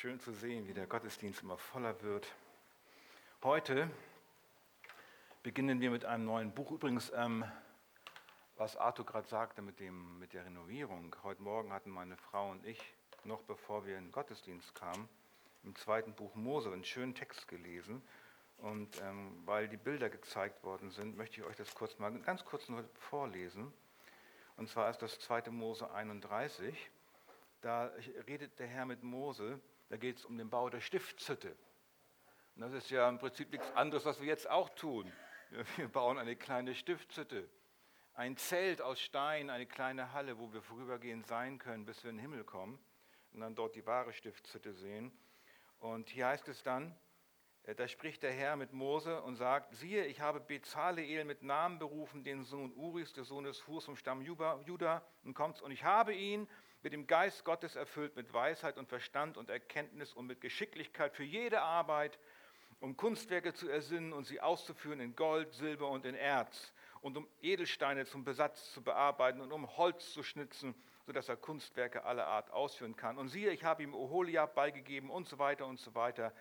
Schön zu sehen, wie der Gottesdienst immer voller wird. Heute beginnen wir mit einem neuen Buch. Übrigens, ähm, was Arthur gerade sagte mit, dem, mit der Renovierung. Heute Morgen hatten meine Frau und ich, noch bevor wir in den Gottesdienst kamen, im zweiten Buch Mose einen schönen Text gelesen. Und ähm, weil die Bilder gezeigt worden sind, möchte ich euch das kurz mal ganz kurz nur vorlesen. Und zwar ist das 2. Mose 31. Da redet der Herr mit Mose, da geht es um den Bau der Stiftshütte. Und das ist ja im Prinzip nichts anderes, was wir jetzt auch tun. Wir bauen eine kleine Stiftshütte, ein Zelt aus Stein, eine kleine Halle, wo wir vorübergehend sein können, bis wir in den Himmel kommen und dann dort die wahre Stiftshütte sehen. Und hier heißt es dann, äh, da spricht der Herr mit Mose und sagt, siehe, ich habe Bezaleel mit Namen berufen, den Sohn Uris, der Sohn des Hurs vom Stamm Juda, und kommt, und ich habe ihn mit dem Geist Gottes erfüllt, mit Weisheit und Verstand und Erkenntnis und mit Geschicklichkeit für jede Arbeit, um Kunstwerke zu ersinnen und sie auszuführen in Gold, Silber und in Erz und um Edelsteine zum Besatz zu bearbeiten und um Holz zu schnitzen, sodass er Kunstwerke aller Art ausführen kann. Und siehe, ich habe ihm Oholiab beigegeben und so weiter und so weiter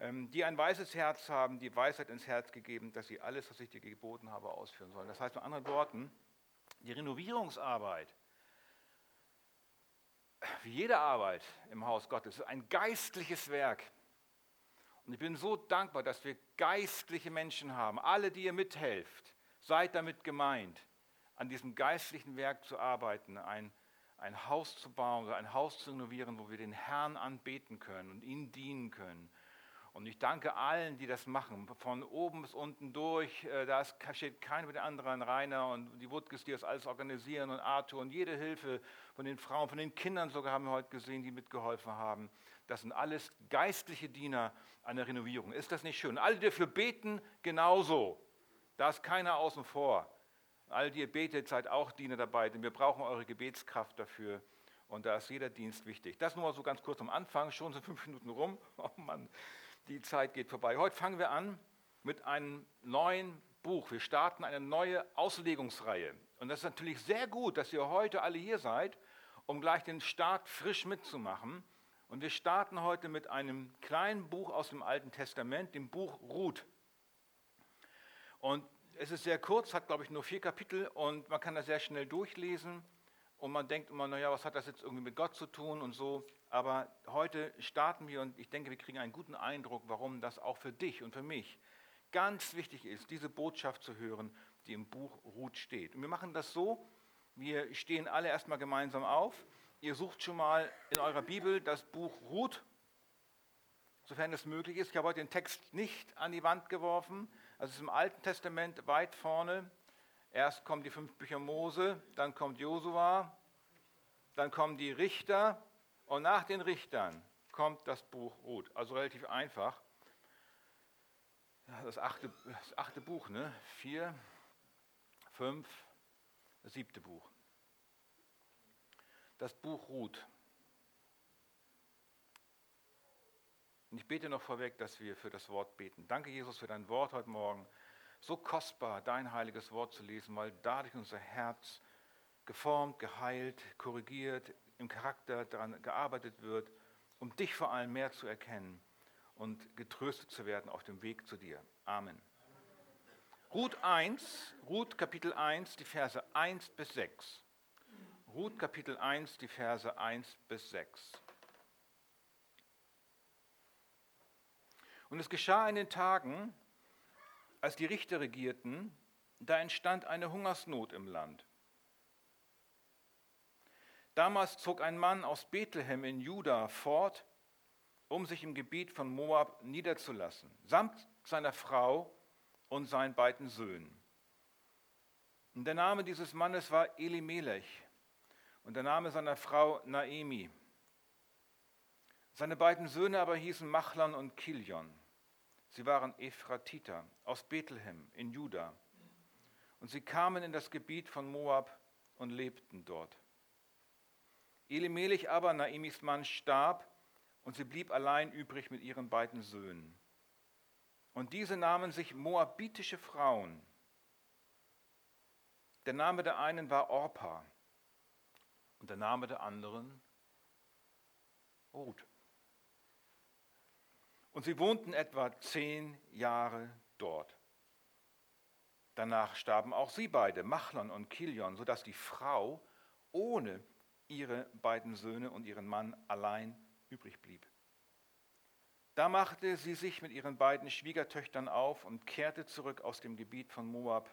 ähm, die ein weißes Herz haben, die Weisheit ins Herz gegeben, dass sie alles, was ich dir geboten habe, ausführen sollen. Das heißt mit anderen Worten, die Renovierungsarbeit, wie jede Arbeit im Haus Gottes, ist ein geistliches Werk. Und ich bin so dankbar, dass wir geistliche Menschen haben. Alle, die ihr mithelft, seid damit gemeint, an diesem geistlichen Werk zu arbeiten, ein, ein Haus zu bauen, ein Haus zu renovieren, wo wir den Herrn anbeten können und ihm dienen können und ich danke allen, die das machen, von oben bis unten durch. Äh, da steht keiner mit den anderen, Rainer und die Wutges, die das alles organisieren und Arthur und jede Hilfe von den Frauen, von den Kindern sogar haben wir heute gesehen, die mitgeholfen haben. Das sind alles geistliche Diener der Renovierung. Ist das nicht schön? Alle, die dafür beten, genauso. Da ist keiner außen vor. Alle, die ihr betet, seid auch Diener dabei, denn wir brauchen eure Gebetskraft dafür. Und da ist jeder Dienst wichtig. Das nur mal so ganz kurz am Anfang, schon sind fünf Minuten rum. Oh Mann die Zeit geht vorbei. Heute fangen wir an mit einem neuen Buch. Wir starten eine neue Auslegungsreihe. Und das ist natürlich sehr gut, dass ihr heute alle hier seid, um gleich den Start frisch mitzumachen. Und wir starten heute mit einem kleinen Buch aus dem Alten Testament, dem Buch Ruth. Und es ist sehr kurz, hat glaube ich nur vier Kapitel und man kann das sehr schnell durchlesen. Und man denkt immer, naja, was hat das jetzt irgendwie mit Gott zu tun und so. Aber heute starten wir und ich denke, wir kriegen einen guten Eindruck, warum das auch für dich und für mich ganz wichtig ist, diese Botschaft zu hören, die im Buch Ruth steht. Und wir machen das so, wir stehen alle erstmal gemeinsam auf. Ihr sucht schon mal in eurer Bibel das Buch Ruth, sofern es möglich ist. Ich habe heute den Text nicht an die Wand geworfen. Also es ist im Alten Testament weit vorne Erst kommen die fünf Bücher Mose, dann kommt Josua, dann kommen die Richter und nach den Richtern kommt das Buch Ruth. Also relativ einfach. Das achte, das achte Buch, ne? Vier, fünf, das siebte Buch. Das Buch Ruth. Und ich bete noch vorweg, dass wir für das Wort beten. Danke, Jesus, für dein Wort heute Morgen so kostbar, dein heiliges Wort zu lesen, weil dadurch unser Herz geformt, geheilt, korrigiert, im Charakter daran gearbeitet wird, um dich vor allem mehr zu erkennen und getröstet zu werden auf dem Weg zu dir. Amen. Ruth 1, Ruth Kapitel 1, die Verse 1 bis 6. Ruth Kapitel 1, die Verse 1 bis 6. Und es geschah in den Tagen, als die Richter regierten, da entstand eine Hungersnot im Land. Damals zog ein Mann aus Bethlehem in Juda fort, um sich im Gebiet von Moab niederzulassen, samt seiner Frau und seinen beiden Söhnen. Und der Name dieses Mannes war Elimelech und der Name seiner Frau Naemi. Seine beiden Söhne aber hießen Machlon und Kilion. Sie waren Ephratiter aus Bethlehem in Juda. Und sie kamen in das Gebiet von Moab und lebten dort. Elimelech aber, Naemis Mann, starb und sie blieb allein übrig mit ihren beiden Söhnen. Und diese nahmen sich moabitische Frauen. Der Name der einen war Orpa und der Name der anderen Ruth. Und sie wohnten etwa zehn Jahre dort. Danach starben auch sie beide, Machlon und Kilion, sodass die Frau ohne ihre beiden Söhne und ihren Mann allein übrig blieb. Da machte sie sich mit ihren beiden Schwiegertöchtern auf und kehrte zurück aus dem Gebiet von Moab,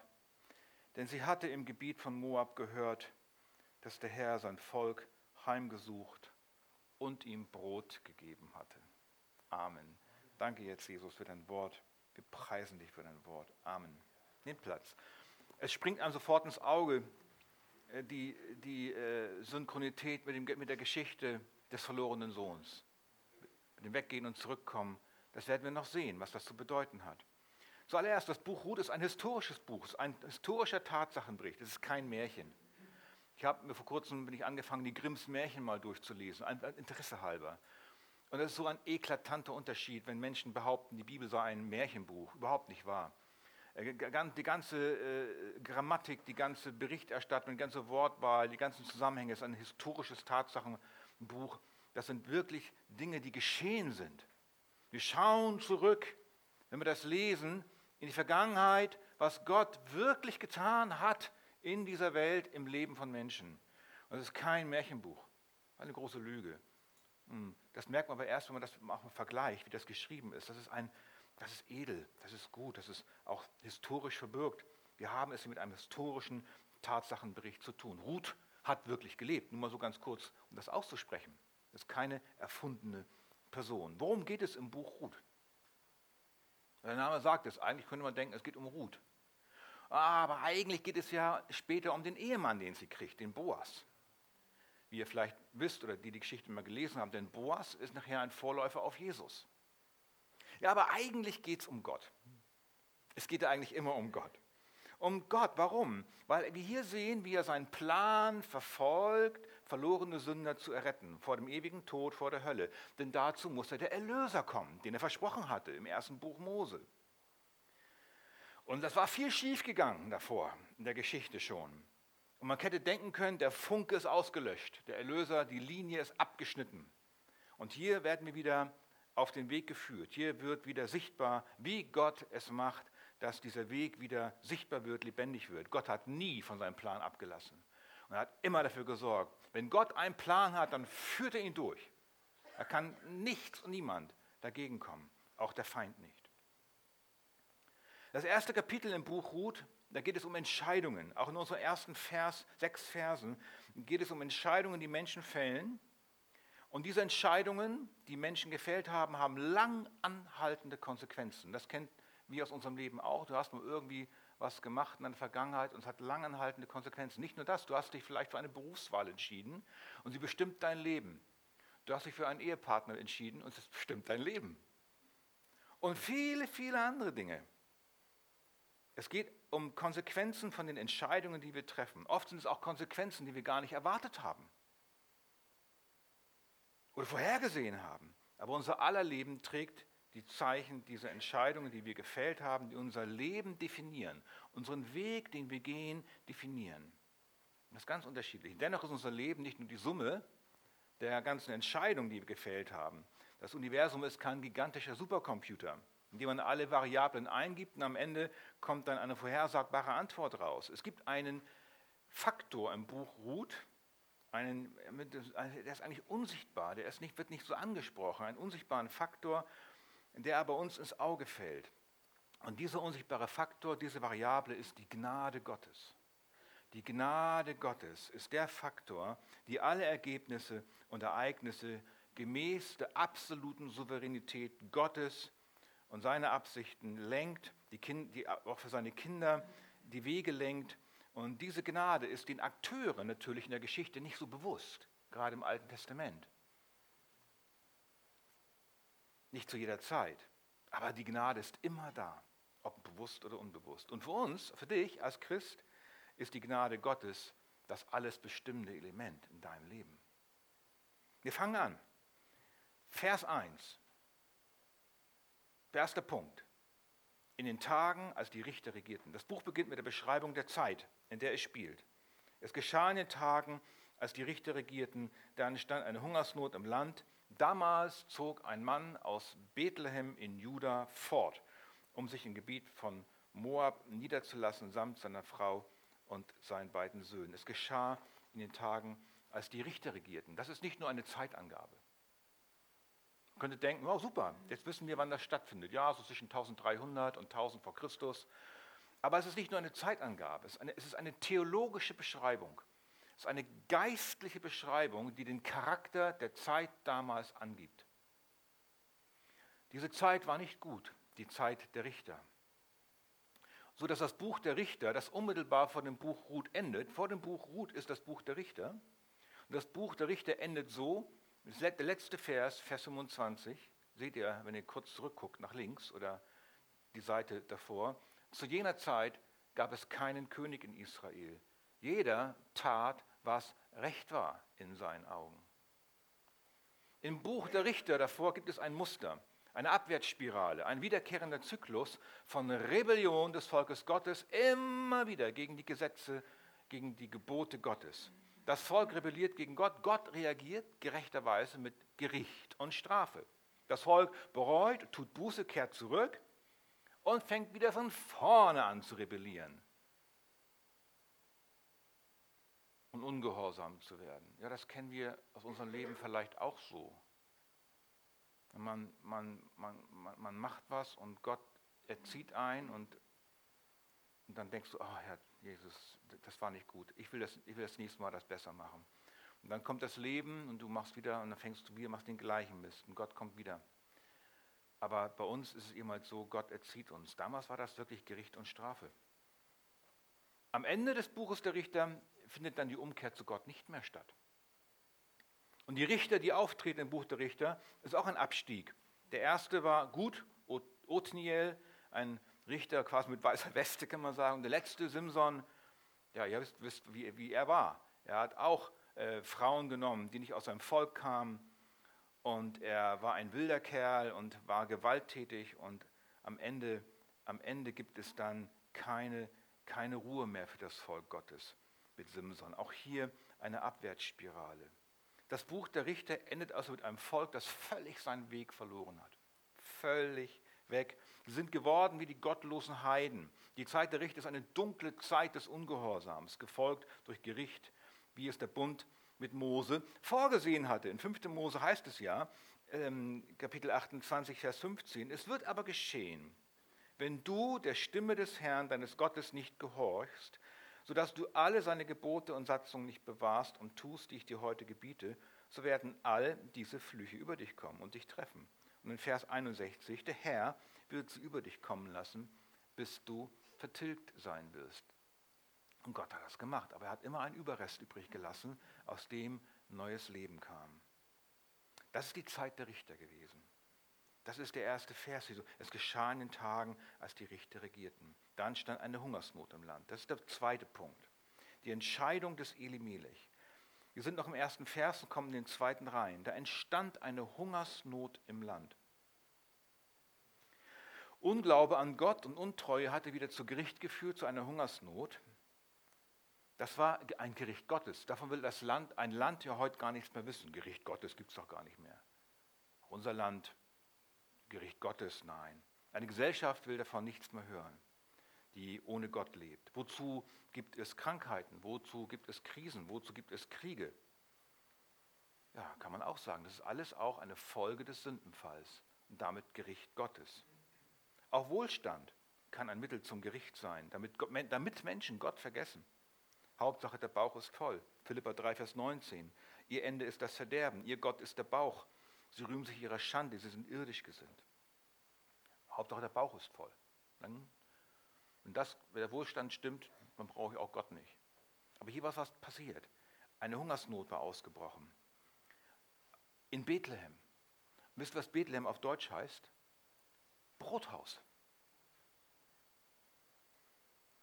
denn sie hatte im Gebiet von Moab gehört, dass der Herr sein Volk heimgesucht und ihm Brot gegeben hatte. Amen. Danke jetzt, Jesus, für dein Wort. Wir preisen dich für dein Wort. Amen. Nehmt Platz. Es springt einem sofort ins Auge die, die äh, Synchronität mit, dem, mit der Geschichte des verlorenen Sohns. Mit dem Weggehen und Zurückkommen. Das werden wir noch sehen, was das zu bedeuten hat. Zuallererst, das Buch Ruth ist ein historisches Buch, ist ein historischer Tatsachenbericht. Es ist kein Märchen. Ich habe mir vor kurzem bin ich angefangen, die Grimms Märchen mal durchzulesen, ein Interesse halber. Und das ist so ein eklatanter Unterschied, wenn Menschen behaupten, die Bibel sei ein Märchenbuch. Überhaupt nicht wahr. Äh, die ganze äh, Grammatik, die ganze Berichterstattung, die ganze Wortwahl, die ganzen Zusammenhänge ist ein historisches Tatsachenbuch. Das sind wirklich Dinge, die geschehen sind. Wir schauen zurück, wenn wir das lesen, in die Vergangenheit, was Gott wirklich getan hat in dieser Welt, im Leben von Menschen. Und es ist kein Märchenbuch, eine große Lüge. Hm, das merkt man aber erst, wenn man das auch mal vergleicht, wie das geschrieben ist. Das ist, ein, das ist edel, das ist gut, das ist auch historisch verbirgt. Wir haben es mit einem historischen Tatsachenbericht zu tun. Ruth hat wirklich gelebt, nur mal so ganz kurz, um das auszusprechen. Das ist keine erfundene Person. Worum geht es im Buch Ruth? Der Name sagt es, eigentlich könnte man denken, es geht um Ruth. Aber eigentlich geht es ja später um den Ehemann, den sie kriegt, den Boas wie ihr vielleicht wisst oder die die Geschichte mal gelesen haben, denn Boas ist nachher ein Vorläufer auf Jesus. Ja, aber eigentlich geht es um Gott. Es geht eigentlich immer um Gott. Um Gott, warum? Weil wir hier sehen, wie er seinen Plan verfolgt, verlorene Sünder zu erretten, vor dem ewigen Tod, vor der Hölle. Denn dazu musste der Erlöser kommen, den er versprochen hatte im ersten Buch Mose. Und das war viel schiefgegangen davor, in der Geschichte schon. Und man hätte denken können, der Funke ist ausgelöscht, der Erlöser, die Linie ist abgeschnitten. Und hier werden wir wieder auf den Weg geführt. Hier wird wieder sichtbar, wie Gott es macht, dass dieser Weg wieder sichtbar wird, lebendig wird. Gott hat nie von seinem Plan abgelassen. Und hat immer dafür gesorgt. Wenn Gott einen Plan hat, dann führt er ihn durch. Da kann nichts und niemand dagegen kommen, auch der Feind nicht. Das erste Kapitel im Buch Ruth da geht es um Entscheidungen. Auch in unseren ersten Vers, sechs Versen geht es um Entscheidungen, die Menschen fällen. Und diese Entscheidungen, die Menschen gefällt haben, haben lang anhaltende Konsequenzen. Das kennt wir aus unserem Leben auch. Du hast mal irgendwie was gemacht in der Vergangenheit und es hat lang anhaltende Konsequenzen. Nicht nur das, du hast dich vielleicht für eine Berufswahl entschieden und sie bestimmt dein Leben. Du hast dich für einen Ehepartner entschieden und es bestimmt dein Leben. Und viele, viele andere Dinge. Es geht um Konsequenzen von den Entscheidungen, die wir treffen. Oft sind es auch Konsequenzen, die wir gar nicht erwartet haben oder vorhergesehen haben. Aber unser aller Leben trägt die Zeichen dieser Entscheidungen, die wir gefällt haben, die unser Leben definieren, unseren Weg, den wir gehen, definieren. Das ist ganz unterschiedlich. Dennoch ist unser Leben nicht nur die Summe der ganzen Entscheidungen, die wir gefällt haben. Das Universum ist kein gigantischer Supercomputer indem man alle Variablen eingibt und am Ende kommt dann eine vorhersagbare Antwort raus. Es gibt einen Faktor im Buch Ruth, einen, der ist eigentlich unsichtbar, der ist nicht, wird nicht so angesprochen, einen unsichtbaren Faktor, der aber uns ins Auge fällt. Und dieser unsichtbare Faktor, diese Variable ist die Gnade Gottes. Die Gnade Gottes ist der Faktor, die alle Ergebnisse und Ereignisse gemäß der absoluten Souveränität Gottes und seine Absichten lenkt, die kind, die auch für seine Kinder die Wege lenkt. Und diese Gnade ist den Akteuren natürlich in der Geschichte nicht so bewusst, gerade im Alten Testament. Nicht zu jeder Zeit, aber die Gnade ist immer da, ob bewusst oder unbewusst. Und für uns, für dich als Christ, ist die Gnade Gottes das alles bestimmende Element in deinem Leben. Wir fangen an. Vers 1. Der erste Punkt. In den Tagen, als die Richter regierten. Das Buch beginnt mit der Beschreibung der Zeit, in der es spielt. Es geschah in den Tagen, als die Richter regierten, da entstand eine Hungersnot im Land. Damals zog ein Mann aus Bethlehem in Juda fort, um sich im Gebiet von Moab niederzulassen, samt seiner Frau und seinen beiden Söhnen. Es geschah in den Tagen, als die Richter regierten. Das ist nicht nur eine Zeitangabe. Könnte denken, oh super, jetzt wissen wir, wann das stattfindet. Ja, so zwischen 1300 und 1000 vor Christus. Aber es ist nicht nur eine Zeitangabe, es ist eine, es ist eine theologische Beschreibung. Es ist eine geistliche Beschreibung, die den Charakter der Zeit damals angibt. Diese Zeit war nicht gut, die Zeit der Richter. So dass das Buch der Richter, das unmittelbar vor dem Buch Ruth endet, vor dem Buch Ruth ist das Buch der Richter. Und das Buch der Richter endet so, der letzte Vers, Vers 25, seht ihr, wenn ihr kurz zurückguckt nach links oder die Seite davor, zu jener Zeit gab es keinen König in Israel. Jeder tat, was recht war in seinen Augen. Im Buch der Richter davor gibt es ein Muster, eine Abwärtsspirale, ein wiederkehrender Zyklus von Rebellion des Volkes Gottes immer wieder gegen die Gesetze, gegen die Gebote Gottes. Das Volk rebelliert gegen Gott, Gott reagiert gerechterweise mit Gericht und Strafe. Das Volk bereut, tut Buße, kehrt zurück und fängt wieder von vorne an zu rebellieren und ungehorsam zu werden. Ja, das kennen wir aus unserem Leben vielleicht auch so. Man, man, man, man, macht was und Gott erzieht ein und, und dann denkst du, oh Herr Jesus, das war nicht gut. Ich will, das, ich will das nächste Mal das besser machen. Und dann kommt das Leben und du machst wieder und dann fängst du wieder, machst den gleichen Mist und Gott kommt wieder. Aber bei uns ist es eben halt so, Gott erzieht uns. Damals war das wirklich Gericht und Strafe. Am Ende des Buches der Richter findet dann die Umkehr zu Gott nicht mehr statt. Und die Richter, die auftreten im Buch der Richter, ist auch ein Abstieg. Der erste war gut, Othniel, ein Richter quasi mit weißer Weste, kann man sagen. Und der letzte, Simson, ja, ihr wisst, wisst wie, wie, er war. Er hat auch äh, Frauen genommen, die nicht aus seinem Volk kamen und er war ein wilder Kerl und war gewalttätig und am Ende, am Ende gibt es dann keine, keine Ruhe mehr für das Volk Gottes mit Simson. Auch hier eine Abwärtsspirale. Das Buch der Richter endet also mit einem Volk, das völlig seinen Weg verloren hat. Völlig weg. Sie sind geworden wie die gottlosen Heiden. Die Zeit der Richter ist eine dunkle Zeit des Ungehorsams, gefolgt durch Gericht, wie es der Bund mit Mose vorgesehen hatte. In 5. Mose heißt es ja, ähm, Kapitel 28, Vers 15, es wird aber geschehen, wenn du der Stimme des Herrn, deines Gottes, nicht gehorchst, sodass du alle seine Gebote und Satzungen nicht bewahrst und tust, die ich dir heute gebiete, so werden all diese Flüche über dich kommen und dich treffen. Und in Vers 61, der Herr wird sie über dich kommen lassen, bis du vertilgt sein wirst. Und Gott hat das gemacht, aber er hat immer einen Überrest übrig gelassen, aus dem neues Leben kam. Das ist die Zeit der Richter gewesen. Das ist der erste Vers. Es geschah in den Tagen, als die Richter regierten. Dann stand eine Hungersnot im Land. Das ist der zweite Punkt. Die Entscheidung des Elimelech. Wir sind noch im ersten Vers und kommen in den zweiten Reihen. Da entstand eine Hungersnot im Land. Unglaube an Gott und Untreue hatte wieder zu Gericht geführt, zu einer Hungersnot. Das war ein Gericht Gottes. Davon will das Land, ein Land ja heute gar nichts mehr wissen. Gericht Gottes gibt es doch gar nicht mehr. Unser Land, Gericht Gottes, nein. Eine Gesellschaft will davon nichts mehr hören, die ohne Gott lebt. Wozu gibt es Krankheiten? Wozu gibt es Krisen? Wozu gibt es Kriege? Ja, kann man auch sagen. Das ist alles auch eine Folge des Sündenfalls und damit Gericht Gottes. Auch Wohlstand kann ein Mittel zum Gericht sein, damit, damit Menschen Gott vergessen. Hauptsache, der Bauch ist voll. Philippa 3, Vers 19. Ihr Ende ist das Verderben, ihr Gott ist der Bauch. Sie rühmen sich ihrer Schande, sie sind irdisch gesinnt. Hauptsache, der Bauch ist voll. Dann, wenn, das, wenn der Wohlstand stimmt, dann brauche ich auch Gott nicht. Aber hier war was passiert. Eine Hungersnot war ausgebrochen. In Bethlehem. Wisst ihr, was Bethlehem auf Deutsch heißt? Brothaus.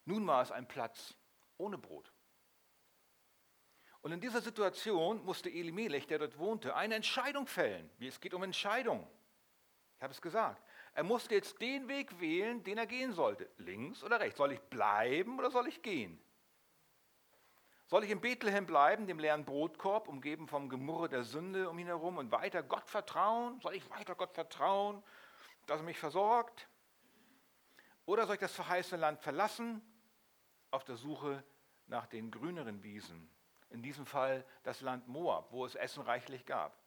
Nun war es ein Platz ohne Brot. Und in dieser Situation musste Elimelech, der dort wohnte, eine Entscheidung fällen. Es geht um Entscheidung. Ich habe es gesagt. Er musste jetzt den Weg wählen, den er gehen sollte. Links oder rechts? Soll ich bleiben oder soll ich gehen? Soll ich in Bethlehem bleiben, dem leeren Brotkorb, umgeben vom Gemurre der Sünde um ihn herum und weiter Gott vertrauen? Soll ich weiter Gott vertrauen, dass er mich versorgt? Oder soll ich das verheißene Land verlassen, auf der Suche nach den grüneren Wiesen? In diesem Fall das Land Moab, wo es Essen reichlich gab.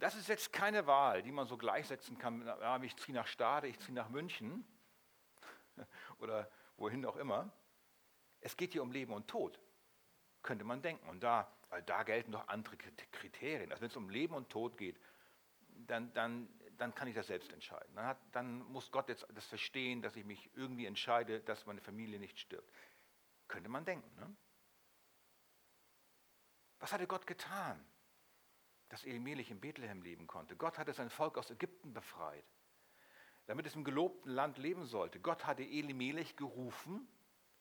Das ist jetzt keine Wahl, die man so gleichsetzen kann. Ja, ich ziehe nach Stade, ich ziehe nach München oder wohin auch immer. Es geht hier um Leben und Tod könnte man denken. Und da, da gelten doch andere Kriterien. Also wenn es um Leben und Tod geht, dann, dann, dann kann ich das selbst entscheiden. Dann, hat, dann muss Gott jetzt das verstehen, dass ich mich irgendwie entscheide, dass meine Familie nicht stirbt. Könnte man denken. Ne? Was hatte Gott getan, dass Elimelech in Bethlehem leben konnte? Gott hatte sein Volk aus Ägypten befreit, damit es im gelobten Land leben sollte. Gott hatte Elimelech gerufen,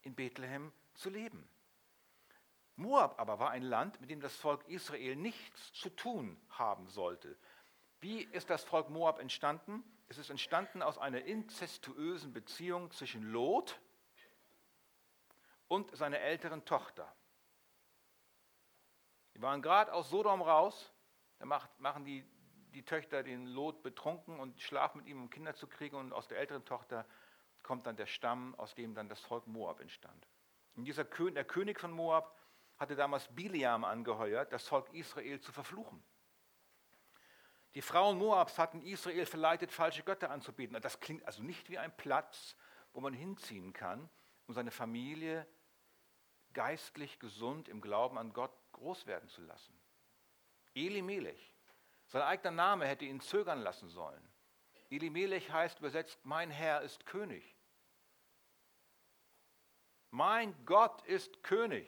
in Bethlehem zu leben. Moab aber war ein Land, mit dem das Volk Israel nichts zu tun haben sollte. Wie ist das Volk Moab entstanden? Es ist entstanden aus einer inzestuösen Beziehung zwischen Lot und seiner älteren Tochter. Die waren gerade aus Sodom raus, da machen die, die Töchter den Lot betrunken und schlafen mit ihm, um Kinder zu kriegen. Und aus der älteren Tochter kommt dann der Stamm, aus dem dann das Volk Moab entstand. Und dieser König, der König von Moab hatte damals Biliam angeheuert, das Volk Israel zu verfluchen. Die Frauen Moabs hatten Israel verleitet, falsche Götter anzubieten. Das klingt also nicht wie ein Platz, wo man hinziehen kann, um seine Familie geistlich gesund im Glauben an Gott groß werden zu lassen. Elimelech, sein eigener Name hätte ihn zögern lassen sollen. Elimelech heißt übersetzt, mein Herr ist König. Mein Gott ist König.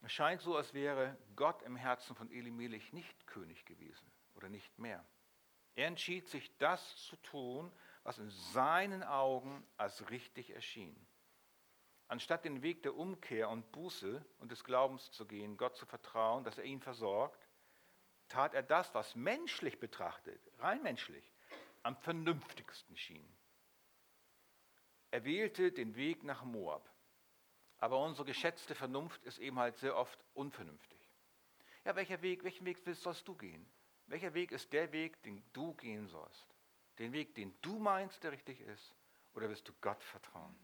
Es scheint so, als wäre Gott im Herzen von Elimelech nicht König gewesen oder nicht mehr. Er entschied sich, das zu tun, was in seinen Augen als richtig erschien. Anstatt den Weg der Umkehr und Buße und des Glaubens zu gehen, Gott zu vertrauen, dass er ihn versorgt, tat er das, was menschlich betrachtet, rein menschlich, am vernünftigsten schien. Er wählte den Weg nach Moab. Aber unsere geschätzte Vernunft ist eben halt sehr oft unvernünftig. Ja, welcher Weg, welchen Weg sollst du gehen? Welcher Weg ist der Weg, den du gehen sollst? Den Weg, den du meinst, der richtig ist? Oder wirst du Gott vertrauen?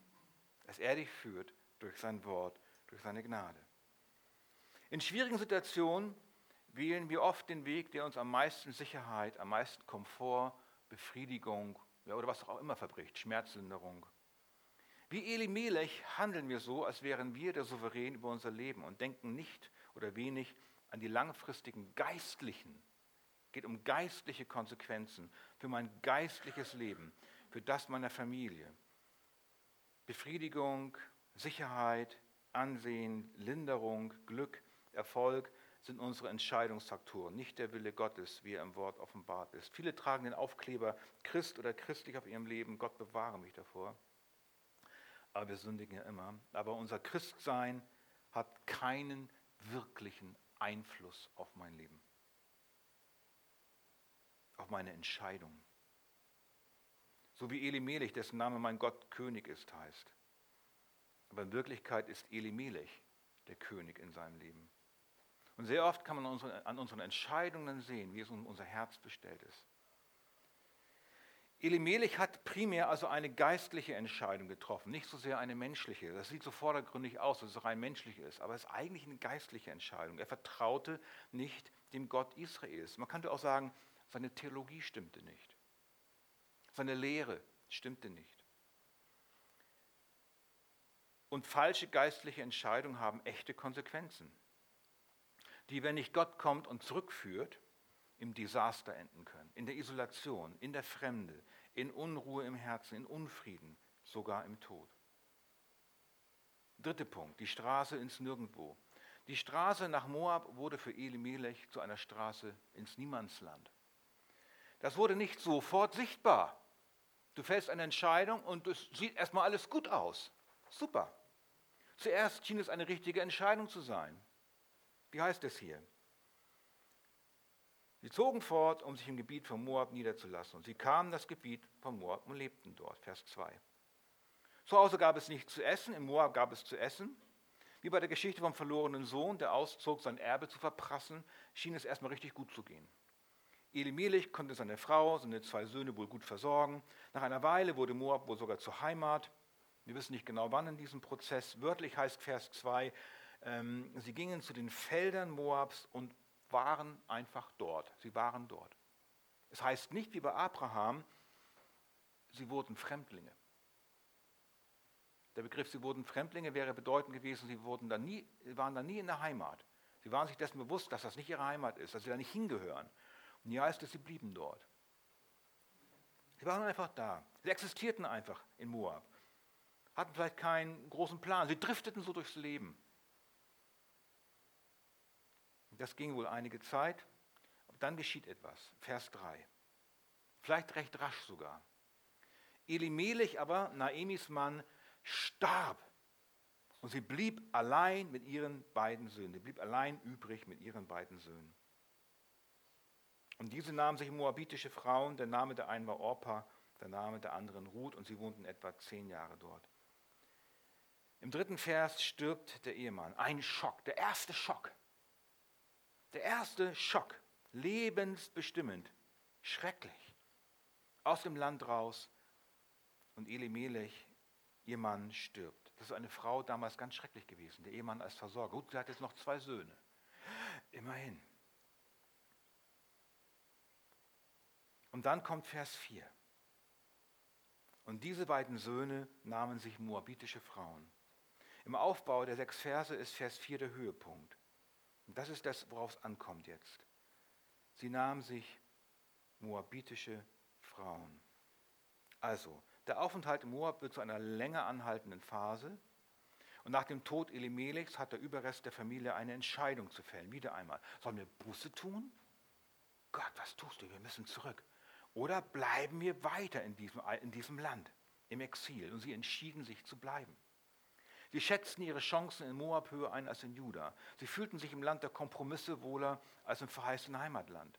Dass er dich führt durch sein Wort, durch seine Gnade. In schwierigen Situationen wählen wir oft den Weg, der uns am meisten Sicherheit, am meisten Komfort, Befriedigung oder was auch immer verbricht, Schmerzlinderung wie Elimelech handeln wir so, als wären wir der Souverän über unser Leben und denken nicht oder wenig an die langfristigen geistlichen, geht um geistliche Konsequenzen für mein geistliches Leben, für das meiner Familie. Befriedigung, Sicherheit, Ansehen, Linderung, Glück, Erfolg sind unsere Entscheidungsfaktoren, nicht der Wille Gottes, wie er im Wort offenbart ist. Viele tragen den Aufkleber Christ oder christlich auf ihrem Leben. Gott bewahre mich davor aber wir sündigen ja immer. Aber unser Christsein hat keinen wirklichen Einfluss auf mein Leben, auf meine Entscheidung. So wie Elimelech, dessen Name mein Gott König ist, heißt. Aber in Wirklichkeit ist Elimelech der König in seinem Leben. Und sehr oft kann man an unseren Entscheidungen sehen, wie es um unser Herz bestellt ist. Elimelech hat primär also eine geistliche Entscheidung getroffen, nicht so sehr eine menschliche. Das sieht so vordergründig aus, dass es rein menschlich ist, aber es ist eigentlich eine geistliche Entscheidung. Er vertraute nicht dem Gott Israels. Man könnte auch sagen, seine Theologie stimmte nicht. Seine Lehre stimmte nicht. Und falsche geistliche Entscheidungen haben echte Konsequenzen, die, wenn nicht Gott kommt und zurückführt, im Desaster enden können, in der Isolation, in der Fremde, in Unruhe im Herzen, in Unfrieden, sogar im Tod. Dritter Punkt, die Straße ins Nirgendwo. Die Straße nach Moab wurde für Elimelech zu einer Straße ins Niemandsland. Das wurde nicht sofort sichtbar. Du fällst eine Entscheidung und es sieht erstmal alles gut aus. Super. Zuerst schien es eine richtige Entscheidung zu sein. Wie heißt es hier? Sie zogen fort, um sich im Gebiet von Moab niederzulassen. Und sie kamen in das Gebiet von Moab und lebten dort. Vers 2. Zu Hause gab es nichts zu essen, im Moab gab es zu essen. Wie bei der Geschichte vom verlorenen Sohn, der auszog, sein Erbe zu verprassen, schien es erstmal richtig gut zu gehen. Elimelech konnte seine Frau, seine zwei Söhne wohl gut versorgen. Nach einer Weile wurde Moab wohl sogar zur Heimat. Wir wissen nicht genau wann in diesem Prozess. Wörtlich heißt Vers 2, ähm, sie gingen zu den Feldern Moabs und waren einfach dort. Sie waren dort. Es heißt nicht wie bei Abraham, sie wurden Fremdlinge. Der Begriff, sie wurden Fremdlinge, wäre bedeutend gewesen, sie wurden dann nie, waren dann nie in der Heimat. Sie waren sich dessen bewusst, dass das nicht ihre Heimat ist, dass sie da nicht hingehören. Und hier heißt es, sie blieben dort. Sie waren einfach da. Sie existierten einfach in Moab. Hatten vielleicht keinen großen Plan. Sie drifteten so durchs Leben. Das ging wohl einige Zeit. Aber dann geschieht etwas. Vers 3. Vielleicht recht rasch sogar. Elimelech aber, Naemis Mann, starb. Und sie blieb allein mit ihren beiden Söhnen. Sie blieb allein übrig mit ihren beiden Söhnen. Und diese nahmen sich moabitische Frauen. Der Name der einen war Orpa, der Name der anderen Ruth. Und sie wohnten etwa zehn Jahre dort. Im dritten Vers stirbt der Ehemann. Ein Schock, der erste Schock. Der erste Schock, lebensbestimmend, schrecklich. Aus dem Land raus und Elimelech ihr Mann stirbt. Das ist eine Frau damals ganz schrecklich gewesen, der Ehemann als Versorger. Gut, sie hat jetzt noch zwei Söhne. Immerhin. Und dann kommt Vers 4. Und diese beiden Söhne nahmen sich moabitische Frauen. Im Aufbau der sechs Verse ist Vers 4 der Höhepunkt. Und das ist das, worauf es ankommt jetzt. Sie nahmen sich moabitische Frauen. Also, der Aufenthalt im Moab wird zu einer länger anhaltenden Phase. Und nach dem Tod Elimelechs hat der Überrest der Familie eine Entscheidung zu fällen. Wieder einmal. Sollen wir Buße tun? Gott, was tust du? Wir müssen zurück. Oder bleiben wir weiter in diesem, in diesem Land, im Exil? Und sie entschieden sich zu bleiben. Sie schätzten ihre Chancen in Moab höher ein als in Juda. Sie fühlten sich im Land der Kompromisse wohler als im verheißenen Heimatland.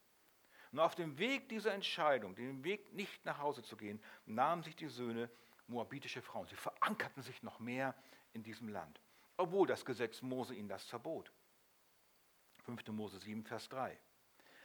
Und auf dem Weg dieser Entscheidung, dem Weg nicht nach Hause zu gehen, nahmen sich die Söhne moabitische Frauen. Sie verankerten sich noch mehr in diesem Land, obwohl das Gesetz Mose ihnen das verbot. 5. Mose 7, Vers 3.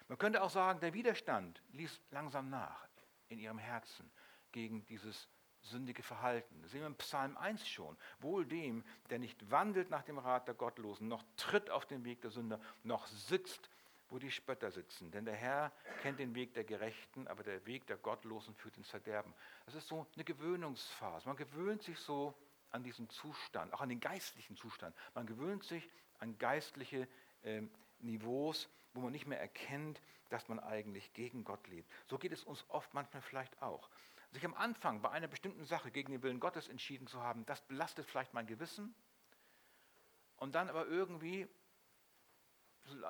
Man könnte auch sagen, der Widerstand ließ langsam nach in ihrem Herzen gegen dieses sündige Verhalten. Das sehen wir im Psalm 1 schon. Wohl dem, der nicht wandelt nach dem Rat der Gottlosen, noch tritt auf den Weg der Sünder, noch sitzt wo die Spötter sitzen. Denn der Herr kennt den Weg der Gerechten, aber der Weg der Gottlosen führt ins Verderben. Das ist so eine Gewöhnungsphase. Man gewöhnt sich so an diesen Zustand, auch an den geistlichen Zustand. Man gewöhnt sich an geistliche äh, Niveaus, wo man nicht mehr erkennt, dass man eigentlich gegen Gott lebt. So geht es uns oft manchmal vielleicht auch. Sich am Anfang bei einer bestimmten Sache gegen den Willen Gottes entschieden zu haben, das belastet vielleicht mein Gewissen. Und dann aber irgendwie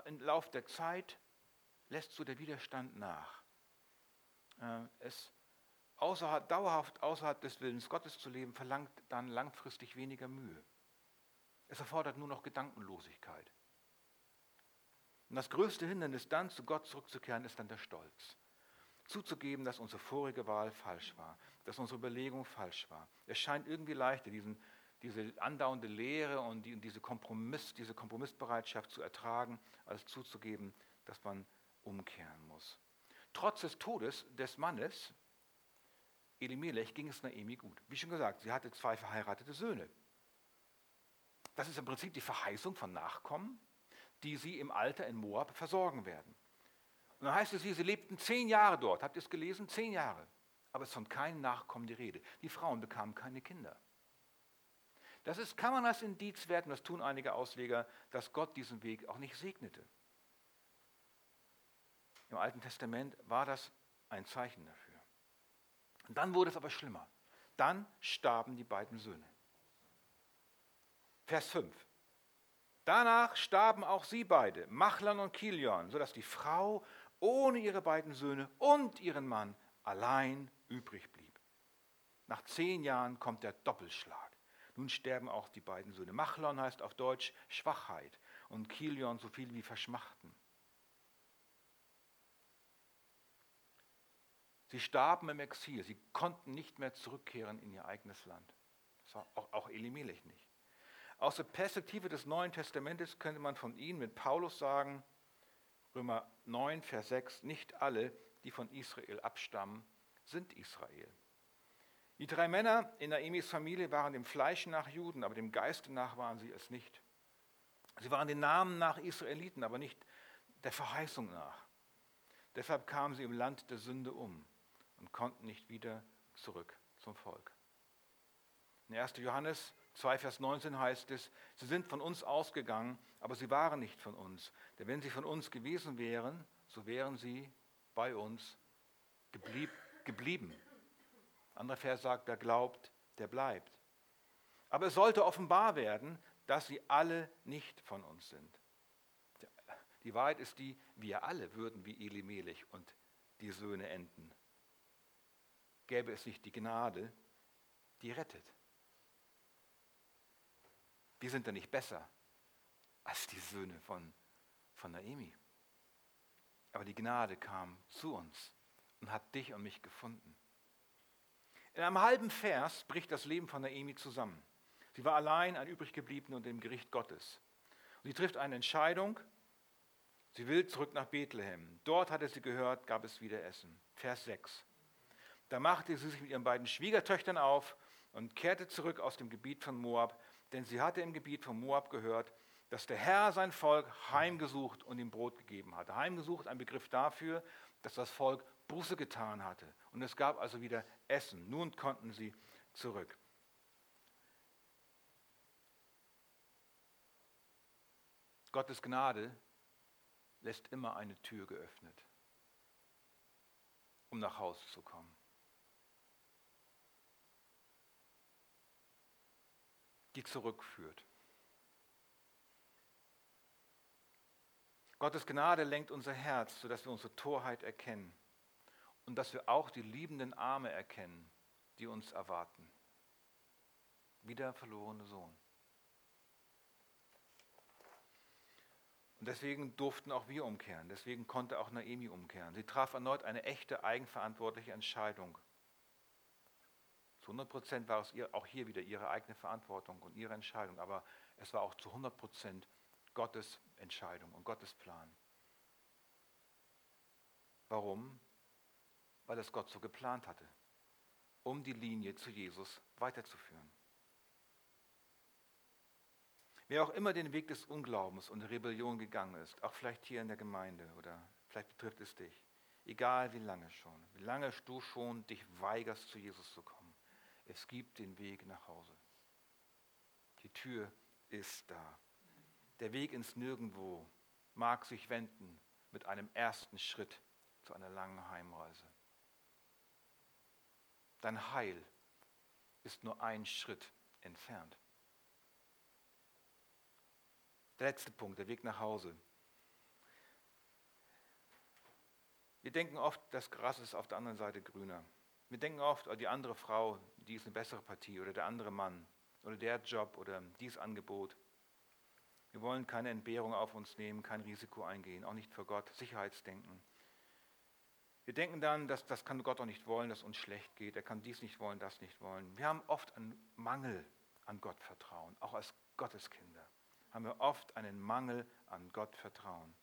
im Lauf der Zeit lässt so der Widerstand nach. Äh, es außerhalb, dauerhaft außerhalb des Willens Gottes zu leben, verlangt dann langfristig weniger Mühe. Es erfordert nur noch Gedankenlosigkeit. Und das größte Hindernis dann, zu Gott zurückzukehren, ist dann der Stolz. Zuzugeben, dass unsere vorige Wahl falsch war, dass unsere Überlegung falsch war. Es scheint irgendwie leichter, diesen diese andauernde Lehre und, die, und diese, Kompromiss, diese Kompromissbereitschaft zu ertragen, als zuzugeben, dass man umkehren muss. Trotz des Todes des Mannes, Elimelech, ging es Naemi gut. Wie schon gesagt, sie hatte zwei verheiratete Söhne. Das ist im Prinzip die Verheißung von Nachkommen, die sie im Alter in Moab versorgen werden. Und dann heißt es hier, sie lebten zehn Jahre dort. Habt ihr es gelesen? Zehn Jahre. Aber es ist von keinem Nachkommen die Rede. Die Frauen bekamen keine Kinder. Das ist, kann man als Indiz werten, das tun einige Ausleger, dass Gott diesen Weg auch nicht segnete. Im Alten Testament war das ein Zeichen dafür. Und dann wurde es aber schlimmer. Dann starben die beiden Söhne. Vers 5. Danach starben auch sie beide, Machlon und Kilion, sodass die Frau ohne ihre beiden Söhne und ihren Mann allein übrig blieb. Nach zehn Jahren kommt der Doppelschlag. Nun sterben auch die beiden Söhne. Machlon heißt auf Deutsch Schwachheit und Kilion so viel wie Verschmachten. Sie starben im Exil, sie konnten nicht mehr zurückkehren in ihr eigenes Land. Das war auch, auch Elimelech nicht. Aus der Perspektive des Neuen Testamentes könnte man von ihnen mit Paulus sagen, Römer 9, Vers 6, nicht alle, die von Israel abstammen, sind Israel. Die drei Männer in Naemis Familie waren dem Fleisch nach Juden, aber dem Geiste nach waren sie es nicht. Sie waren den Namen nach Israeliten, aber nicht der Verheißung nach. Deshalb kamen sie im Land der Sünde um und konnten nicht wieder zurück zum Volk. In 1. Johannes 2, Vers 19 heißt es, sie sind von uns ausgegangen, aber sie waren nicht von uns. Denn wenn sie von uns gewesen wären, so wären sie bei uns geblieb, geblieben. Anderer Vers sagt, wer glaubt, der bleibt. Aber es sollte offenbar werden, dass sie alle nicht von uns sind. Die Wahrheit ist die, wir alle würden wie Elimelech und die Söhne enden. Gäbe es nicht die Gnade, die rettet. Wir sind da nicht besser als die Söhne von, von Naemi. Aber die Gnade kam zu uns und hat dich und mich gefunden. In einem halben Vers bricht das Leben von Naemi zusammen. Sie war allein, ein übriggebliebener und im Gericht Gottes. Und sie trifft eine Entscheidung. Sie will zurück nach Bethlehem. Dort hatte sie gehört, gab es wieder Essen. Vers 6. Da machte sie sich mit ihren beiden Schwiegertöchtern auf und kehrte zurück aus dem Gebiet von Moab, denn sie hatte im Gebiet von Moab gehört, dass der Herr sein Volk heimgesucht und ihm Brot gegeben hatte. Heimgesucht, ein Begriff dafür, dass das Volk Buße getan hatte. Und es gab also wieder Essen. Nun konnten sie zurück. Gottes Gnade lässt immer eine Tür geöffnet, um nach Hause zu kommen. Die zurückführt. Gottes Gnade lenkt unser Herz, sodass wir unsere Torheit erkennen und dass wir auch die liebenden Arme erkennen, die uns erwarten. Wie der verlorene Sohn. Und deswegen durften auch wir umkehren. Deswegen konnte auch Naemi umkehren. Sie traf erneut eine echte eigenverantwortliche Entscheidung. Zu 100 Prozent war es ihr auch hier wieder ihre eigene Verantwortung und ihre Entscheidung. Aber es war auch zu 100 Prozent Gottes Entscheidung und Gottes Plan. Warum? Weil es Gott so geplant hatte, um die Linie zu Jesus weiterzuführen. Wer auch immer den Weg des Unglaubens und der Rebellion gegangen ist, auch vielleicht hier in der Gemeinde oder vielleicht betrifft es dich, egal wie lange schon, wie lange du schon dich weigerst, zu Jesus zu kommen, es gibt den Weg nach Hause. Die Tür ist da. Der Weg ins Nirgendwo mag sich wenden mit einem ersten Schritt zu einer langen Heimreise. Dein Heil ist nur ein Schritt entfernt. Der letzte Punkt, der Weg nach Hause. Wir denken oft, das Gras ist auf der anderen Seite grüner. Wir denken oft, oh, die andere Frau, die ist eine bessere Partie oder der andere Mann oder der Job oder dies Angebot. Wir wollen keine Entbehrung auf uns nehmen, kein Risiko eingehen, auch nicht für Gott, Sicherheitsdenken. Wir denken dann, dass das kann Gott auch nicht wollen, dass uns schlecht geht. Er kann dies nicht wollen, das nicht wollen. Wir haben oft einen Mangel an Gottvertrauen, auch als Gotteskinder haben wir oft einen Mangel an Gottvertrauen.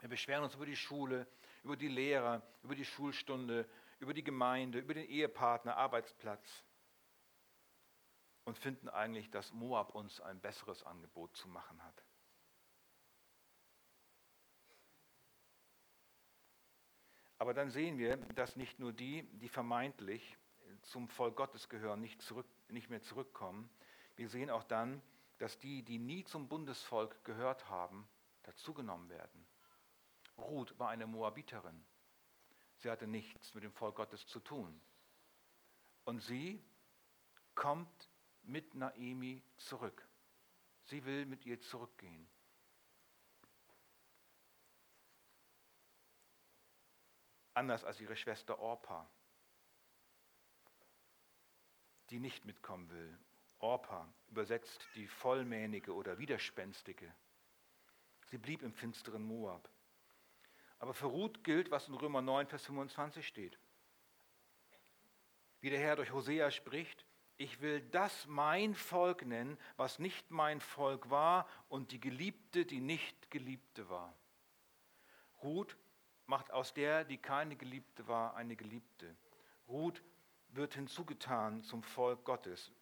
Wir beschweren uns über die Schule, über die Lehrer, über die Schulstunde, über die Gemeinde, über den Ehepartner, Arbeitsplatz und finden eigentlich, dass Moab uns ein besseres Angebot zu machen hat. Aber dann sehen wir, dass nicht nur die, die vermeintlich zum Volk Gottes gehören, nicht, zurück, nicht mehr zurückkommen. Wir sehen auch dann, dass die, die nie zum Bundesvolk gehört haben, dazugenommen werden. Ruth war eine Moabiterin. Sie hatte nichts mit dem Volk Gottes zu tun. Und sie kommt mit Naemi zurück. Sie will mit ihr zurückgehen. Anders als ihre Schwester Orpa, die nicht mitkommen will Orpa, übersetzt die Vollmähnige oder Widerspenstige. Sie blieb im finsteren Moab. Aber für Ruth gilt, was in Römer 9, Vers 25 steht. Wie der Herr durch Hosea spricht, Ich will das mein Volk nennen, was nicht mein Volk war, und die Geliebte, die nicht Geliebte war. Ruth macht aus der, die keine Geliebte war, eine Geliebte. Ruth wird hinzugetan zum Volk Gottes.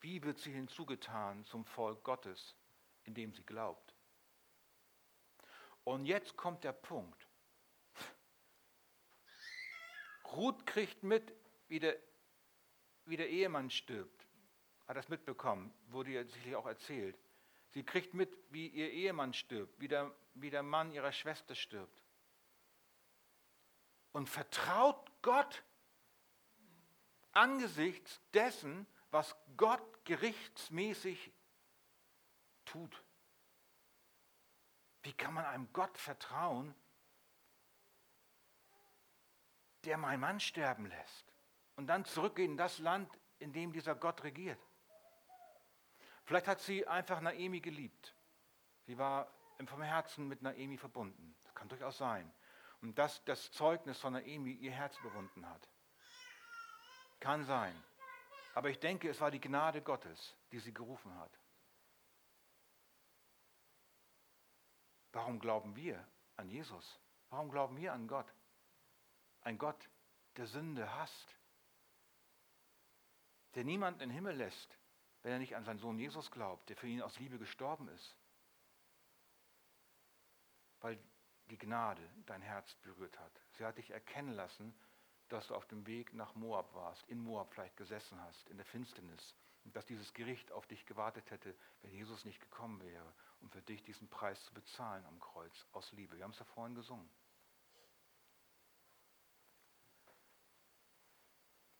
Wie wird sie hinzugetan zum Volk Gottes? Indem sie glaubt. Und jetzt kommt der Punkt. Ruth kriegt mit, wie der, wie der Ehemann stirbt. Hat das mitbekommen, wurde ihr sicherlich auch erzählt. Sie kriegt mit, wie ihr Ehemann stirbt, wie der, wie der Mann ihrer Schwester stirbt. Und vertraut Gott angesichts dessen, was Gott gerichtsmäßig tut. Wie kann man einem Gott vertrauen, der meinen Mann sterben lässt und dann zurückgehen in das Land, in dem dieser Gott regiert? Vielleicht hat sie einfach Naemi geliebt. Sie war vom Herzen mit Naemi verbunden. Das kann durchaus sein. Und dass das Zeugnis von Naemi ihr Herz bewunden hat. Kann sein. Aber ich denke, es war die Gnade Gottes, die sie gerufen hat. Warum glauben wir an Jesus? Warum glauben wir an Gott? Ein Gott, der Sünde hasst, der niemanden in den Himmel lässt, wenn er nicht an seinen Sohn Jesus glaubt, der für ihn aus Liebe gestorben ist. Weil die Gnade dein Herz berührt hat. Sie hat dich erkennen lassen, dass du auf dem Weg nach Moab warst, in Moab vielleicht gesessen hast, in der Finsternis. Und dass dieses Gericht auf dich gewartet hätte, wenn Jesus nicht gekommen wäre um für dich diesen Preis zu bezahlen am Kreuz aus Liebe. Wir haben es ja vorhin gesungen.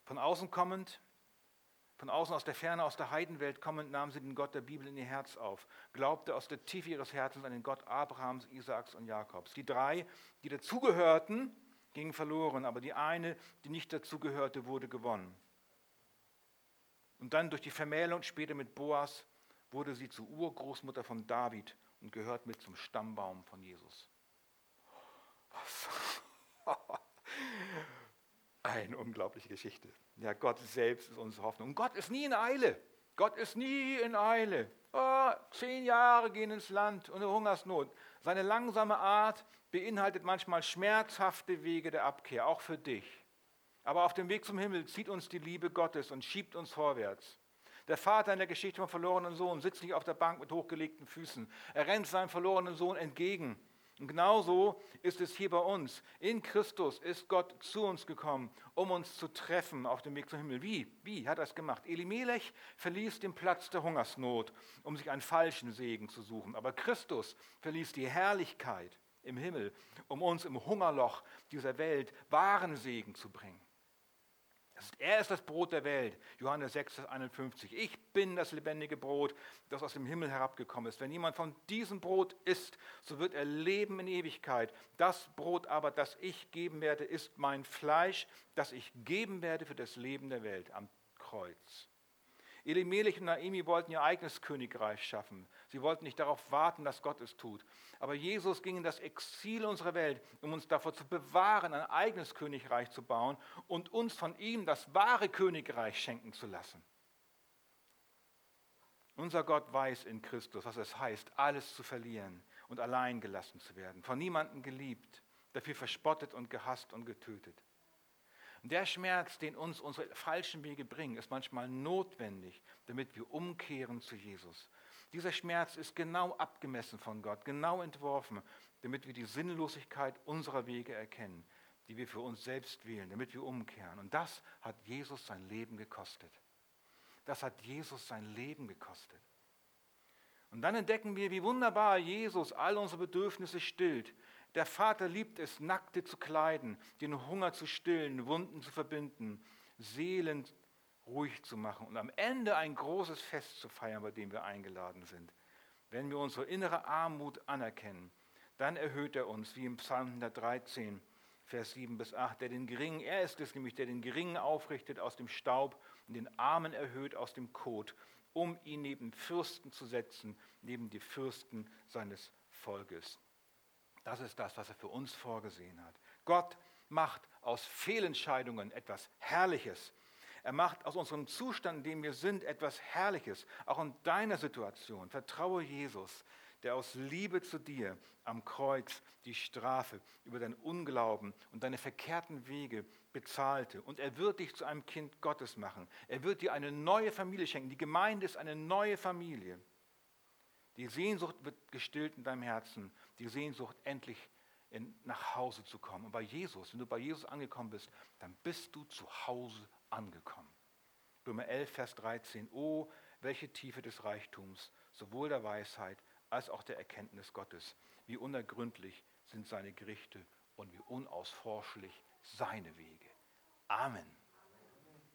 Von außen kommend, von außen aus der Ferne, aus der Heidenwelt kommend, nahmen sie den Gott der Bibel in ihr Herz auf, glaubte aus der Tiefe ihres Herzens an den Gott Abrahams, Isaaks und Jakobs. Die drei, die dazugehörten, gingen verloren, aber die eine, die nicht dazugehörte, wurde gewonnen. Und dann durch die Vermählung später mit Boas wurde sie zur Urgroßmutter von David und gehört mit zum Stammbaum von Jesus. Eine unglaubliche Geschichte. Ja, Gott selbst ist unsere Hoffnung. Und Gott ist nie in Eile. Gott ist nie in Eile. Oh, zehn Jahre gehen ins Land und eine Hungersnot. Seine langsame Art beinhaltet manchmal schmerzhafte Wege der Abkehr, auch für dich. Aber auf dem Weg zum Himmel zieht uns die Liebe Gottes und schiebt uns vorwärts. Der Vater in der Geschichte vom verlorenen Sohn sitzt nicht auf der Bank mit hochgelegten Füßen. Er rennt seinem verlorenen Sohn entgegen. Und genauso ist es hier bei uns. In Christus ist Gott zu uns gekommen, um uns zu treffen auf dem Weg zum Himmel. Wie? Wie hat er es gemacht? Elimelech verließ den Platz der Hungersnot, um sich einen falschen Segen zu suchen. Aber Christus verließ die Herrlichkeit im Himmel, um uns im Hungerloch dieser Welt wahren Segen zu bringen. Er ist das Brot der Welt. Johannes 6, 51. Ich bin das lebendige Brot, das aus dem Himmel herabgekommen ist. Wenn jemand von diesem Brot isst, so wird er leben in Ewigkeit. Das Brot aber, das ich geben werde, ist mein Fleisch, das ich geben werde für das Leben der Welt am Kreuz. Elimelech und Naemi wollten ihr eigenes Königreich schaffen. Sie wollten nicht darauf warten, dass Gott es tut. Aber Jesus ging in das Exil unserer Welt, um uns davor zu bewahren, ein eigenes Königreich zu bauen und uns von ihm das wahre Königreich schenken zu lassen. Unser Gott weiß in Christus, was es heißt, alles zu verlieren und allein gelassen zu werden, von niemandem geliebt, dafür verspottet und gehasst und getötet. Der Schmerz, den uns unsere falschen Wege bringen, ist manchmal notwendig, damit wir umkehren zu Jesus. Dieser Schmerz ist genau abgemessen von Gott, genau entworfen, damit wir die Sinnlosigkeit unserer Wege erkennen, die wir für uns selbst wählen, damit wir umkehren. Und das hat Jesus sein Leben gekostet. Das hat Jesus sein Leben gekostet. Und dann entdecken wir, wie wunderbar Jesus all unsere Bedürfnisse stillt, der Vater liebt es, Nackte zu kleiden, den Hunger zu stillen, Wunden zu verbinden, Seelen ruhig zu machen und am Ende ein großes Fest zu feiern, bei dem wir eingeladen sind. Wenn wir unsere innere Armut anerkennen, dann erhöht er uns, wie im Psalm 113, Vers 7 bis 8, der den Geringen, er ist es nämlich, der den Geringen aufrichtet aus dem Staub und den Armen erhöht aus dem Kot, um ihn neben Fürsten zu setzen, neben die Fürsten seines Volkes. Das ist das, was er für uns vorgesehen hat. Gott macht aus Fehlentscheidungen etwas Herrliches. Er macht aus unserem Zustand, in dem wir sind, etwas Herrliches. Auch in deiner Situation. Vertraue Jesus, der aus Liebe zu dir am Kreuz die Strafe über deinen Unglauben und deine verkehrten Wege bezahlte. Und er wird dich zu einem Kind Gottes machen. Er wird dir eine neue Familie schenken. Die Gemeinde ist eine neue Familie. Die Sehnsucht wird gestillt in deinem Herzen. Die Sehnsucht, endlich in, nach Hause zu kommen. Und bei Jesus, wenn du bei Jesus angekommen bist, dann bist du zu Hause angekommen. Römer 11, Vers 13. Oh, welche Tiefe des Reichtums, sowohl der Weisheit als auch der Erkenntnis Gottes. Wie unergründlich sind seine Gerichte und wie unausforschlich seine Wege. Amen.